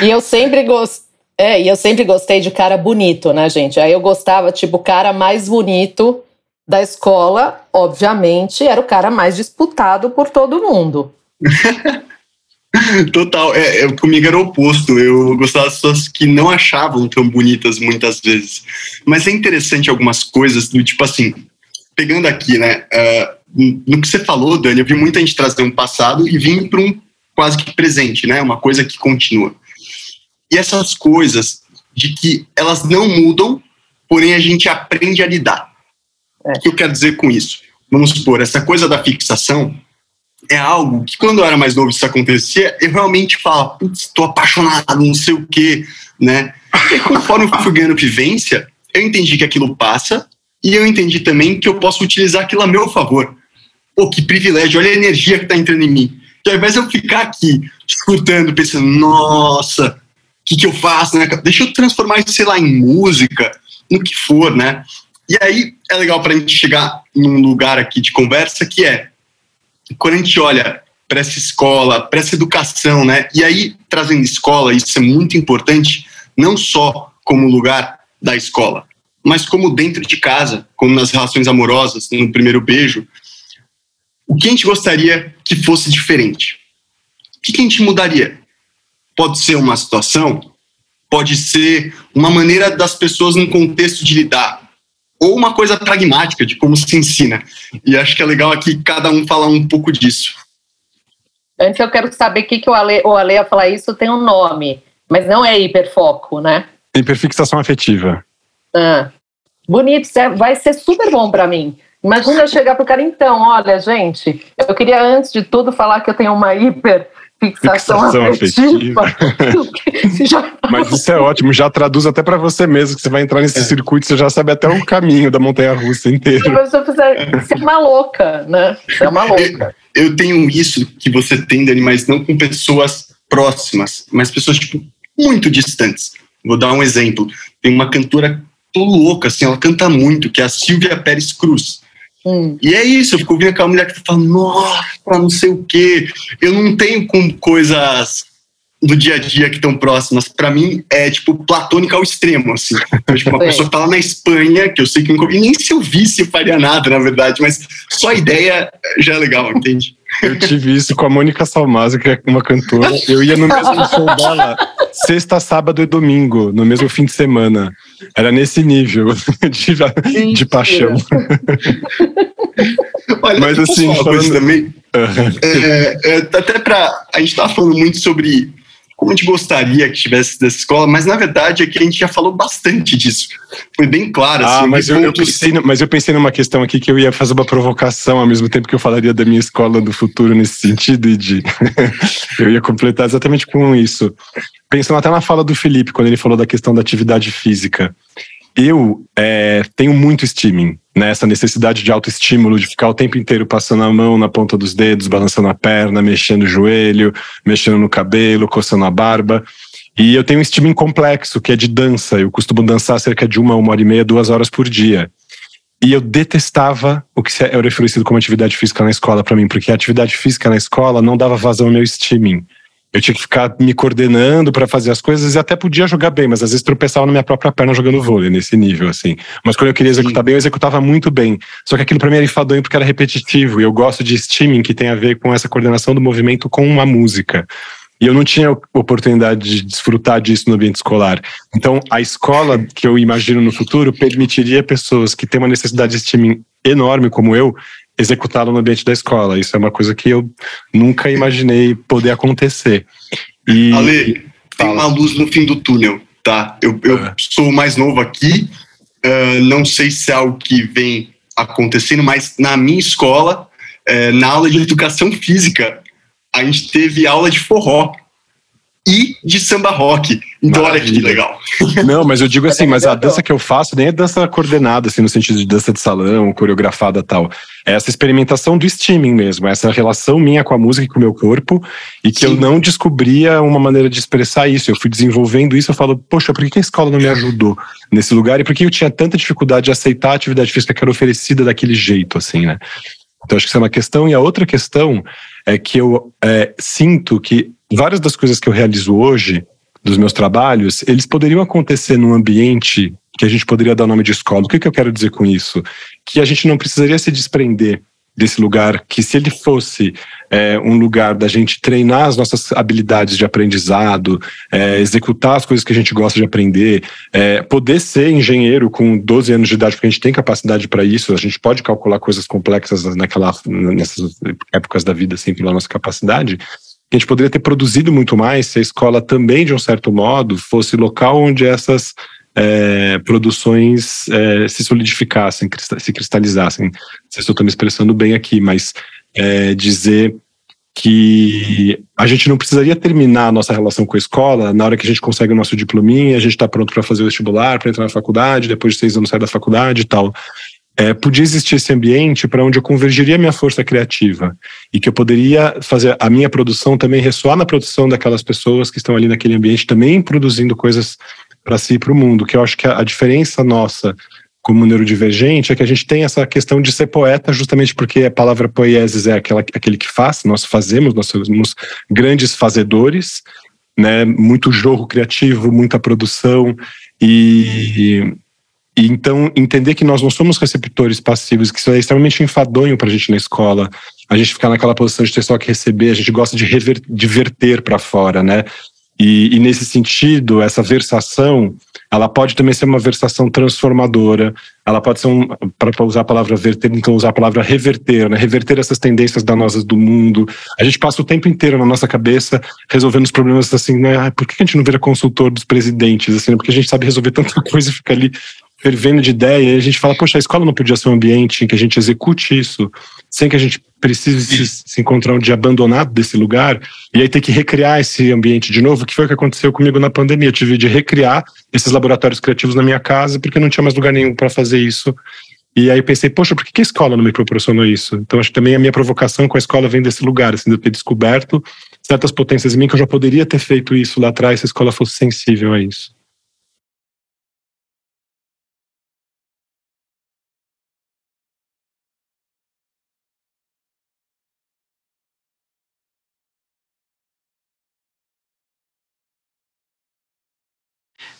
e eu sempre gostei. É, e eu sempre gostei de cara bonito, né, gente? Aí eu gostava, tipo, o cara mais bonito da escola, obviamente, era o cara mais disputado por todo mundo. Total, é, é, comigo era o oposto. Eu gostava das pessoas que não achavam tão bonitas muitas vezes. Mas é interessante algumas coisas do tipo assim, pegando aqui, né? Uh, no que você falou, Dani, eu vi muita gente trazer um passado e vim para um quase que presente, né? Uma coisa que continua. E essas coisas de que elas não mudam, porém a gente aprende a lidar. O que eu quero dizer com isso? Vamos supor, essa coisa da fixação é algo que quando eu era mais novo isso acontecia, eu realmente falava, putz, estou apaixonado, não sei o quê, né? E conforme eu fui ganhando vivência, eu entendi que aquilo passa e eu entendi também que eu posso utilizar aquilo a meu favor. Pô, que privilégio, olha a energia que está entrando em mim. Que ao invés de eu ficar aqui escutando, pensando, nossa, o que, que eu faço, né? Deixa eu transformar isso, sei lá, em música, no que for, né? E aí é legal para a gente chegar num lugar aqui de conversa que é quando a gente olha para essa escola, para essa educação, né? E aí trazendo escola, isso é muito importante, não só como lugar da escola, mas como dentro de casa, como nas relações amorosas, no primeiro beijo. O que a gente gostaria que fosse diferente? O que a gente mudaria? Pode ser uma situação, pode ser uma maneira das pessoas num contexto de lidar, ou uma coisa pragmática de como se ensina. E acho que é legal aqui cada um falar um pouco disso. Antes eu quero saber o que, que o Ale, o Ale ia falar isso tem um nome, mas não é hiperfoco, né? Hiperfixação afetiva. Ah, bonito, vai ser super bom para mim. Imagina eu chegar pro cara, então, olha, gente, eu queria antes de tudo falar que eu tenho uma hiper fixação, fixação afetiva. afetiva. Mas isso é ótimo, já traduz até para você mesmo, que você vai entrar nesse é. circuito, você já sabe até o caminho da montanha-russa inteira. Se você fizer, você é uma louca, né? Você é uma louca. Eu, eu tenho isso que você tem, Dani, mas não com pessoas próximas, mas pessoas, tipo, muito distantes. Vou dar um exemplo. Tem uma cantora louca, assim, ela canta muito, que é a Silvia Pérez Cruz. Hum. E é isso, eu fico ouvindo aquela mulher que fala, nossa, não sei o quê. Eu não tenho com coisas do dia a dia que estão próximas. Para mim, é tipo platônica ao extremo, assim. Então, tipo, uma é. pessoa que tá lá na Espanha, que eu sei que nunca E nem se eu visse eu faria nada, na verdade, mas só a ideia já é legal, entende? Eu tive isso com a Mônica Salmazo, que é uma cantora. Eu ia no mesmo show dela sexta, sábado e domingo, no mesmo fim de semana. Era nesse nível de, de paixão. Olha, Mas assim, falando... também. É, é, até para a gente estava falando muito sobre como a gente gostaria que tivesse dessa escola, mas na verdade é que a gente já falou bastante disso. Foi bem claro. Ah, assim, mas, eu, eu pensei, mas eu pensei numa questão aqui que eu ia fazer uma provocação ao mesmo tempo que eu falaria da minha escola do futuro nesse sentido, e de eu ia completar exatamente com isso. Pensando até na fala do Felipe, quando ele falou da questão da atividade física. Eu é, tenho muito steaming, né? Essa necessidade de autoestímulo, de ficar o tempo inteiro passando a mão na ponta dos dedos, balançando a perna, mexendo o joelho, mexendo no cabelo, coçando a barba. E eu tenho um steaming complexo, que é de dança. Eu costumo dançar cerca de uma, uma hora e meia, duas horas por dia. E eu detestava o que era oferecido como atividade física na escola para mim, porque a atividade física na escola não dava vazão ao meu steaming. Eu tinha que ficar me coordenando para fazer as coisas e até podia jogar bem, mas às vezes tropeçava na minha própria perna jogando vôlei nesse nível, assim. Mas quando eu queria executar Sim. bem, eu executava muito bem. Só que aquilo para mim era enfadonho porque era repetitivo e eu gosto de streaming que tem a ver com essa coordenação do movimento com uma música. E eu não tinha oportunidade de desfrutar disso no ambiente escolar. Então, a escola que eu imagino no futuro permitiria pessoas que têm uma necessidade de streaming enorme como eu executá-lo no ambiente da escola. Isso é uma coisa que eu nunca imaginei poder acontecer. E, Ale, tem uma luz no fim do túnel, tá? Eu, eu é. sou mais novo aqui, uh, não sei se é algo que vem acontecendo, mas na minha escola, uh, na aula de educação física, a gente teve aula de forró e de samba rock. Então, Maravilha. olha que legal. Não, mas eu digo assim, mas a dança que eu faço nem é dança coordenada, assim, no sentido de dança de salão, coreografada tal. É essa experimentação do streaming mesmo, essa relação minha com a música e com o meu corpo, e que Sim. eu não descobria uma maneira de expressar isso. Eu fui desenvolvendo isso, eu falo, poxa, por que a escola não me ajudou nesse lugar? E por que eu tinha tanta dificuldade de aceitar a atividade física que era oferecida daquele jeito, assim, né? Então, acho que isso é uma questão. E a outra questão é que eu é, sinto que várias das coisas que eu realizo hoje, dos meus trabalhos, eles poderiam acontecer num ambiente que a gente poderia dar o nome de escola. O que, que eu quero dizer com isso? Que a gente não precisaria se desprender desse lugar, que se ele fosse é, um lugar da gente treinar as nossas habilidades de aprendizado, é, executar as coisas que a gente gosta de aprender, é, poder ser engenheiro com 12 anos de idade, porque a gente tem capacidade para isso, a gente pode calcular coisas complexas naquela, nessas épocas da vida, assim, pela nossa capacidade, a gente poderia ter produzido muito mais se a escola também, de um certo modo, fosse local onde essas é, produções é, se solidificassem, se cristalizassem. Não sei se eu estou me expressando bem aqui, mas é, dizer que a gente não precisaria terminar a nossa relação com a escola na hora que a gente consegue o nosso diplominha, a gente está pronto para fazer o vestibular, para entrar na faculdade, depois de seis anos sair da faculdade e tal é, podia existir esse ambiente para onde eu convergiria minha força criativa e que eu poderia fazer a minha produção também ressoar na produção daquelas pessoas que estão ali naquele ambiente também produzindo coisas para si e para o mundo. Que eu acho que a, a diferença nossa como neurodivergente é que a gente tem essa questão de ser poeta justamente porque a palavra poieses é aquela, aquele que faz, nós fazemos, nós somos grandes fazedores, né, muito jogo criativo, muita produção e, e então entender que nós não somos receptores passivos, que isso é extremamente enfadonho para a gente na escola. A gente ficar naquela posição de ter só que receber, a gente gosta de, rever, de verter para fora, né? E, e, nesse sentido, essa versação, ela pode também ser uma versação transformadora. Ela pode ser um, para usar a palavra verter, então usar a palavra reverter, né? Reverter essas tendências danosas do mundo. A gente passa o tempo inteiro na nossa cabeça resolvendo os problemas assim, né? Por que a gente não vira consultor dos presidentes? Assim, né? Porque a gente sabe resolver tanta coisa e fica ali fervendo de ideia, e a gente fala, poxa, a escola não podia ser um ambiente em que a gente execute isso, sem que a gente precise se, se, encontrar um dia abandonado desse lugar, e aí ter que recriar esse ambiente de novo, que foi o que aconteceu comigo na pandemia. Eu tive de recriar esses laboratórios criativos na minha casa, porque não tinha mais lugar nenhum para fazer isso. E aí pensei, poxa, por que a escola não me proporcionou isso? Então acho que também a minha provocação com a escola vem desse lugar, assim, de eu ter descoberto certas potências em mim que eu já poderia ter feito isso lá atrás se a escola fosse sensível a isso.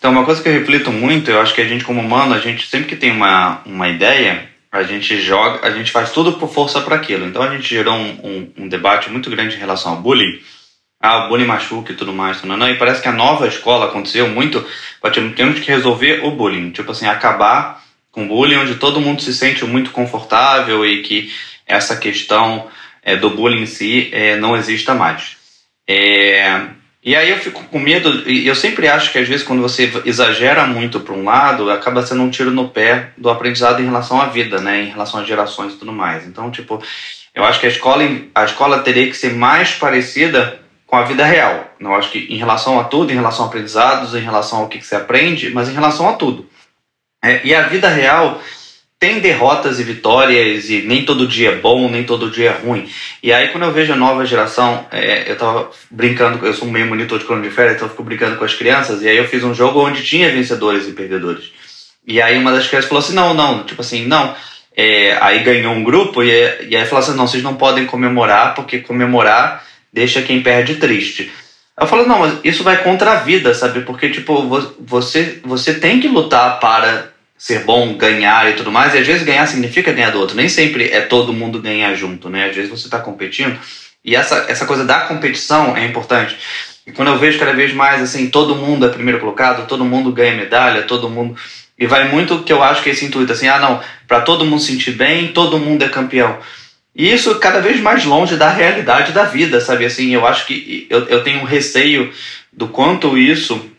Então, uma coisa que eu reflito muito, eu acho que a gente como humano, a gente sempre que tem uma, uma ideia, a gente joga, a gente faz tudo por força para aquilo. Então, a gente gerou um, um, um, debate muito grande em relação ao bullying. Ah, o bullying machuca e tudo mais. Não, não, e parece que a nova escola aconteceu muito, temos que resolver o bullying. Tipo assim, acabar com o bullying onde todo mundo se sente muito confortável e que essa questão é, do bullying em si é, não exista mais. É, e aí eu fico com medo, e eu sempre acho que às vezes quando você exagera muito para um lado, acaba sendo um tiro no pé do aprendizado em relação à vida, né, em relação às gerações e tudo mais. Então, tipo, eu acho que a escola, a escola teria que ser mais parecida com a vida real. Eu acho que em relação a tudo, em relação a aprendizados, em relação ao que, que você aprende, mas em relação a tudo. É, e a vida real tem derrotas e vitórias e nem todo dia é bom, nem todo dia é ruim. E aí quando eu vejo a nova geração, é, eu tava brincando, eu sou meio monitor de crono de férias, então eu fico brincando com as crianças, e aí eu fiz um jogo onde tinha vencedores e perdedores. E aí uma das crianças falou assim, não, não, tipo assim, não. É, aí ganhou um grupo e, e aí falou assim, não, vocês não podem comemorar, porque comemorar deixa quem perde triste. Eu falo, não, mas isso vai contra a vida, sabe? Porque, tipo, você, você tem que lutar para ser bom, ganhar e tudo mais, e às vezes ganhar significa ganhar do outro. Nem sempre é todo mundo ganhar junto, né? Às vezes você está competindo, e essa, essa coisa da competição é importante. E quando eu vejo cada vez mais, assim, todo mundo é primeiro colocado, todo mundo ganha medalha, todo mundo. E vai muito que eu acho que é esse intuito, assim, ah, não, para todo mundo sentir bem, todo mundo é campeão. E isso cada vez mais longe da realidade da vida, sabe? Assim, eu acho que eu, eu tenho um receio do quanto isso,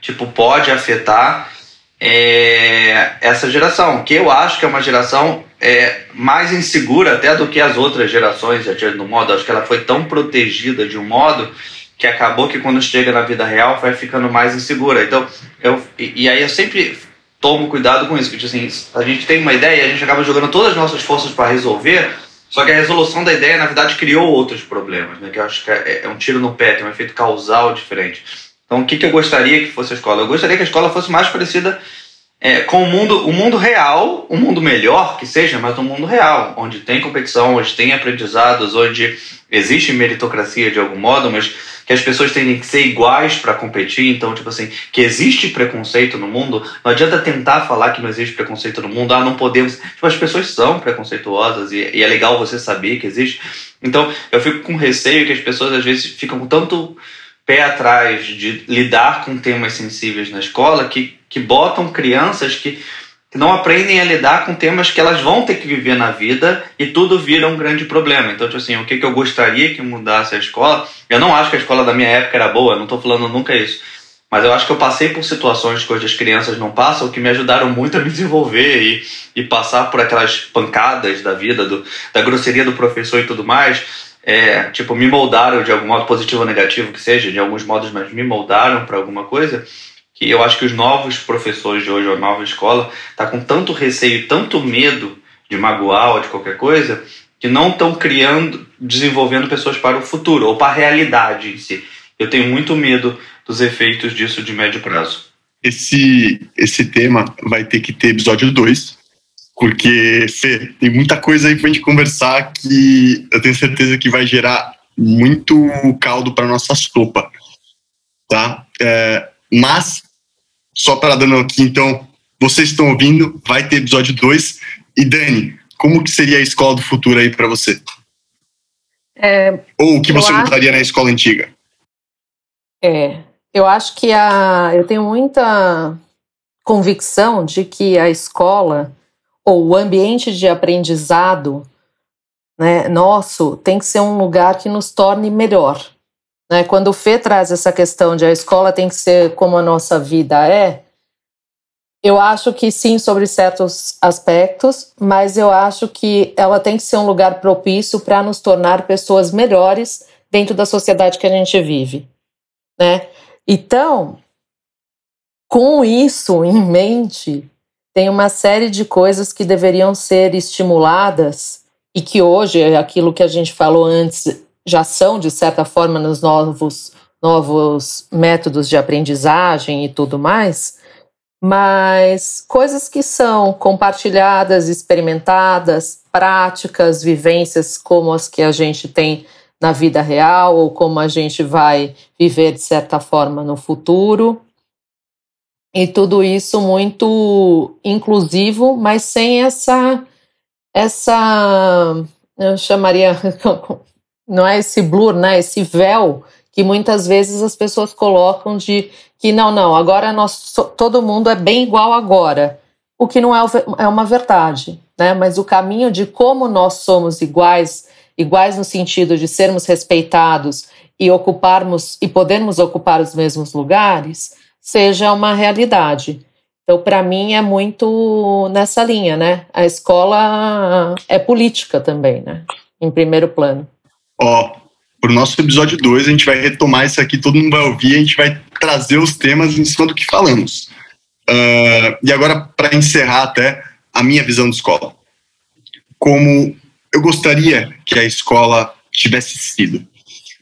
tipo, pode afetar é, essa geração, que eu acho que é uma geração é, mais insegura até do que as outras gerações, no modo, acho que ela foi tão protegida de um modo que acabou que quando chega na vida real vai ficando mais insegura. Então, eu, e, e aí eu sempre tomo cuidado com isso, porque assim, a gente tem uma ideia, a gente acaba jogando todas as nossas forças para resolver, só que a resolução da ideia, na verdade, criou outros problemas, né? Que eu acho que é, é um tiro no pé, tem um efeito causal diferente. Então, o que, que eu gostaria que fosse a escola? Eu gostaria que a escola fosse mais parecida é, com o mundo, o mundo real, um mundo melhor que seja, mas um mundo real, onde tem competição, onde tem aprendizados, onde existe meritocracia de algum modo, mas que as pessoas têm que ser iguais para competir. Então, tipo assim, que existe preconceito no mundo. Não adianta tentar falar que não existe preconceito no mundo. Ah, não podemos. Tipo, as pessoas são preconceituosas e, e é legal você saber que existe. Então, eu fico com receio que as pessoas às vezes ficam com tanto pé atrás de lidar com temas sensíveis na escola que, que botam crianças que que não aprendem a lidar com temas que elas vão ter que viver na vida e tudo vira um grande problema. Então, tipo assim, o que, que eu gostaria que mudasse a escola? Eu não acho que a escola da minha época era boa, não estou falando nunca isso. Mas eu acho que eu passei por situações que hoje as crianças não passam que me ajudaram muito a me desenvolver e, e passar por aquelas pancadas da vida, do, da grosseria do professor e tudo mais. É, tipo, me moldaram de algum modo positivo ou negativo que seja, de alguns modos, mas me moldaram para alguma coisa que eu acho que os novos professores de hoje, a nova escola, tá com tanto receio, tanto medo de magoar ou de qualquer coisa, que não estão criando, desenvolvendo pessoas para o futuro ou para a realidade em si. Eu tenho muito medo dos efeitos disso de médio prazo. Esse, esse tema vai ter que ter episódio 2, porque, Fê, tem muita coisa aí para a gente conversar que eu tenho certeza que vai gerar muito caldo para nossa sopa, tá? É, mas só para dando aqui, então, vocês estão ouvindo, vai ter episódio 2. E Dani, como que seria a escola do futuro aí para você? É, Ou o que você mudaria acho... na escola antiga? É, eu acho que a, eu tenho muita convicção de que a escola ou o ambiente de aprendizado né, nosso tem que ser um lugar que nos torne melhor. Né? Quando o Fê traz essa questão de a escola tem que ser como a nossa vida é, eu acho que sim, sobre certos aspectos, mas eu acho que ela tem que ser um lugar propício para nos tornar pessoas melhores dentro da sociedade que a gente vive. Né? Então, com isso em mente, tem uma série de coisas que deveriam ser estimuladas e que hoje, é aquilo que a gente falou antes, já são, de certa forma, nos novos, novos métodos de aprendizagem e tudo mais, mas coisas que são compartilhadas, experimentadas, práticas, vivências como as que a gente tem na vida real ou como a gente vai viver de certa forma no futuro. E tudo isso muito inclusivo, mas sem essa essa eu chamaria não é esse blur, né, esse véu que muitas vezes as pessoas colocam de que não, não, agora nós, todo mundo é bem igual agora, o que não é, é uma verdade, né? Mas o caminho de como nós somos iguais, iguais no sentido de sermos respeitados e ocuparmos e podermos ocupar os mesmos lugares, seja uma realidade. Então, para mim, é muito nessa linha, né? A escola é política também, né? Em primeiro plano. Ó, pro nosso episódio 2, a gente vai retomar isso aqui, todo mundo vai ouvir, a gente vai trazer os temas em cima do que falamos. Uh, e agora, para encerrar até a minha visão de escola. Como eu gostaria que a escola tivesse sido,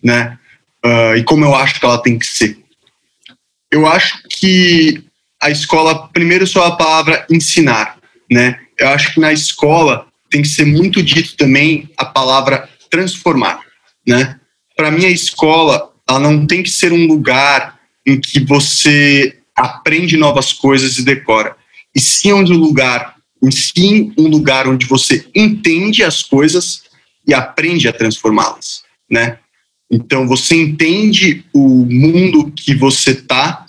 né? Uh, e como eu acho que ela tem que ser. Eu acho que a escola, primeiro, só a palavra ensinar, né? Eu acho que na escola tem que ser muito dito também a palavra transformar né? Para mim, a escola, ela não tem que ser um lugar em que você aprende novas coisas e decora, e sim um lugar, em sim um lugar onde você entende as coisas e aprende a transformá-las, né? Então você entende o mundo que você tá,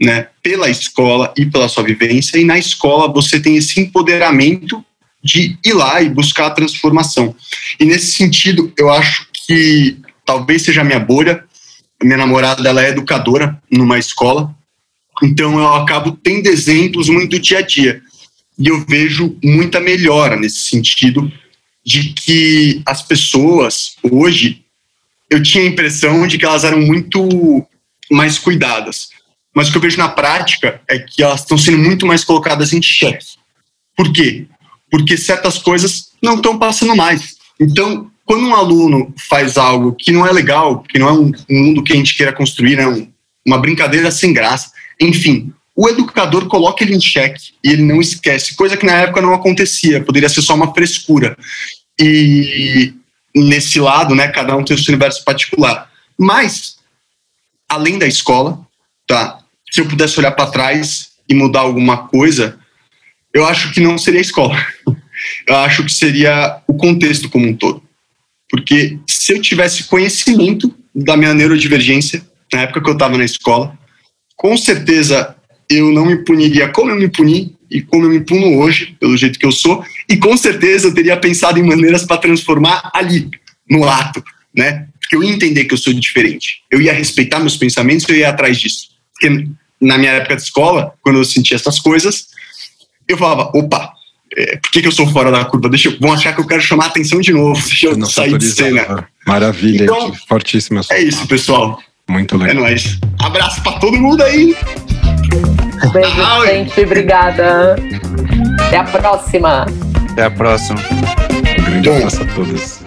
né, pela escola e pela sua vivência, e na escola você tem esse empoderamento de ir lá e buscar a transformação. E nesse sentido, eu acho que talvez seja a minha bolha. A minha namorada ela é educadora numa escola, então eu acabo tendo exemplos muito do dia a dia. E eu vejo muita melhora nesse sentido de que as pessoas hoje eu tinha a impressão de que elas eram muito mais cuidadas. Mas o que eu vejo na prática é que elas estão sendo muito mais colocadas em xeque. Por quê? Porque certas coisas não estão passando mais. Então, quando um aluno faz algo que não é legal, que não é um, mundo que a gente queira construir, né, um, uma brincadeira sem graça, enfim, o educador coloca ele em xeque e ele não esquece, coisa que na época não acontecia, poderia ser só uma frescura. E nesse lado, né, cada um tem o seu universo particular. Mas, além da escola, tá? Se eu pudesse olhar para trás e mudar alguma coisa, eu acho que não seria a escola. Eu acho que seria o contexto como um todo. Porque se eu tivesse conhecimento da minha neurodivergência, na época que eu estava na escola, com certeza eu não me puniria como eu me puni e como eu me puno hoje, pelo jeito que eu sou, e com certeza eu teria pensado em maneiras para transformar ali, no ato, né? Porque eu ia entender que eu sou diferente. Eu ia respeitar meus pensamentos, eu ia atrás disso. Porque na minha época de escola, quando eu sentia essas coisas, eu falava, opa, é, por que, que, eu sou fora da curva? Deixa eu, vão achar que eu quero chamar a atenção de novo, deixa eu, sair de cena. Maravilha, então, fortíssima. É isso, pessoal. Muito legal. É nóis. Abraço pra todo mundo aí. Beijo, gente. Obrigada. Até a próxima. Até a próxima. Um grande abraço a todos.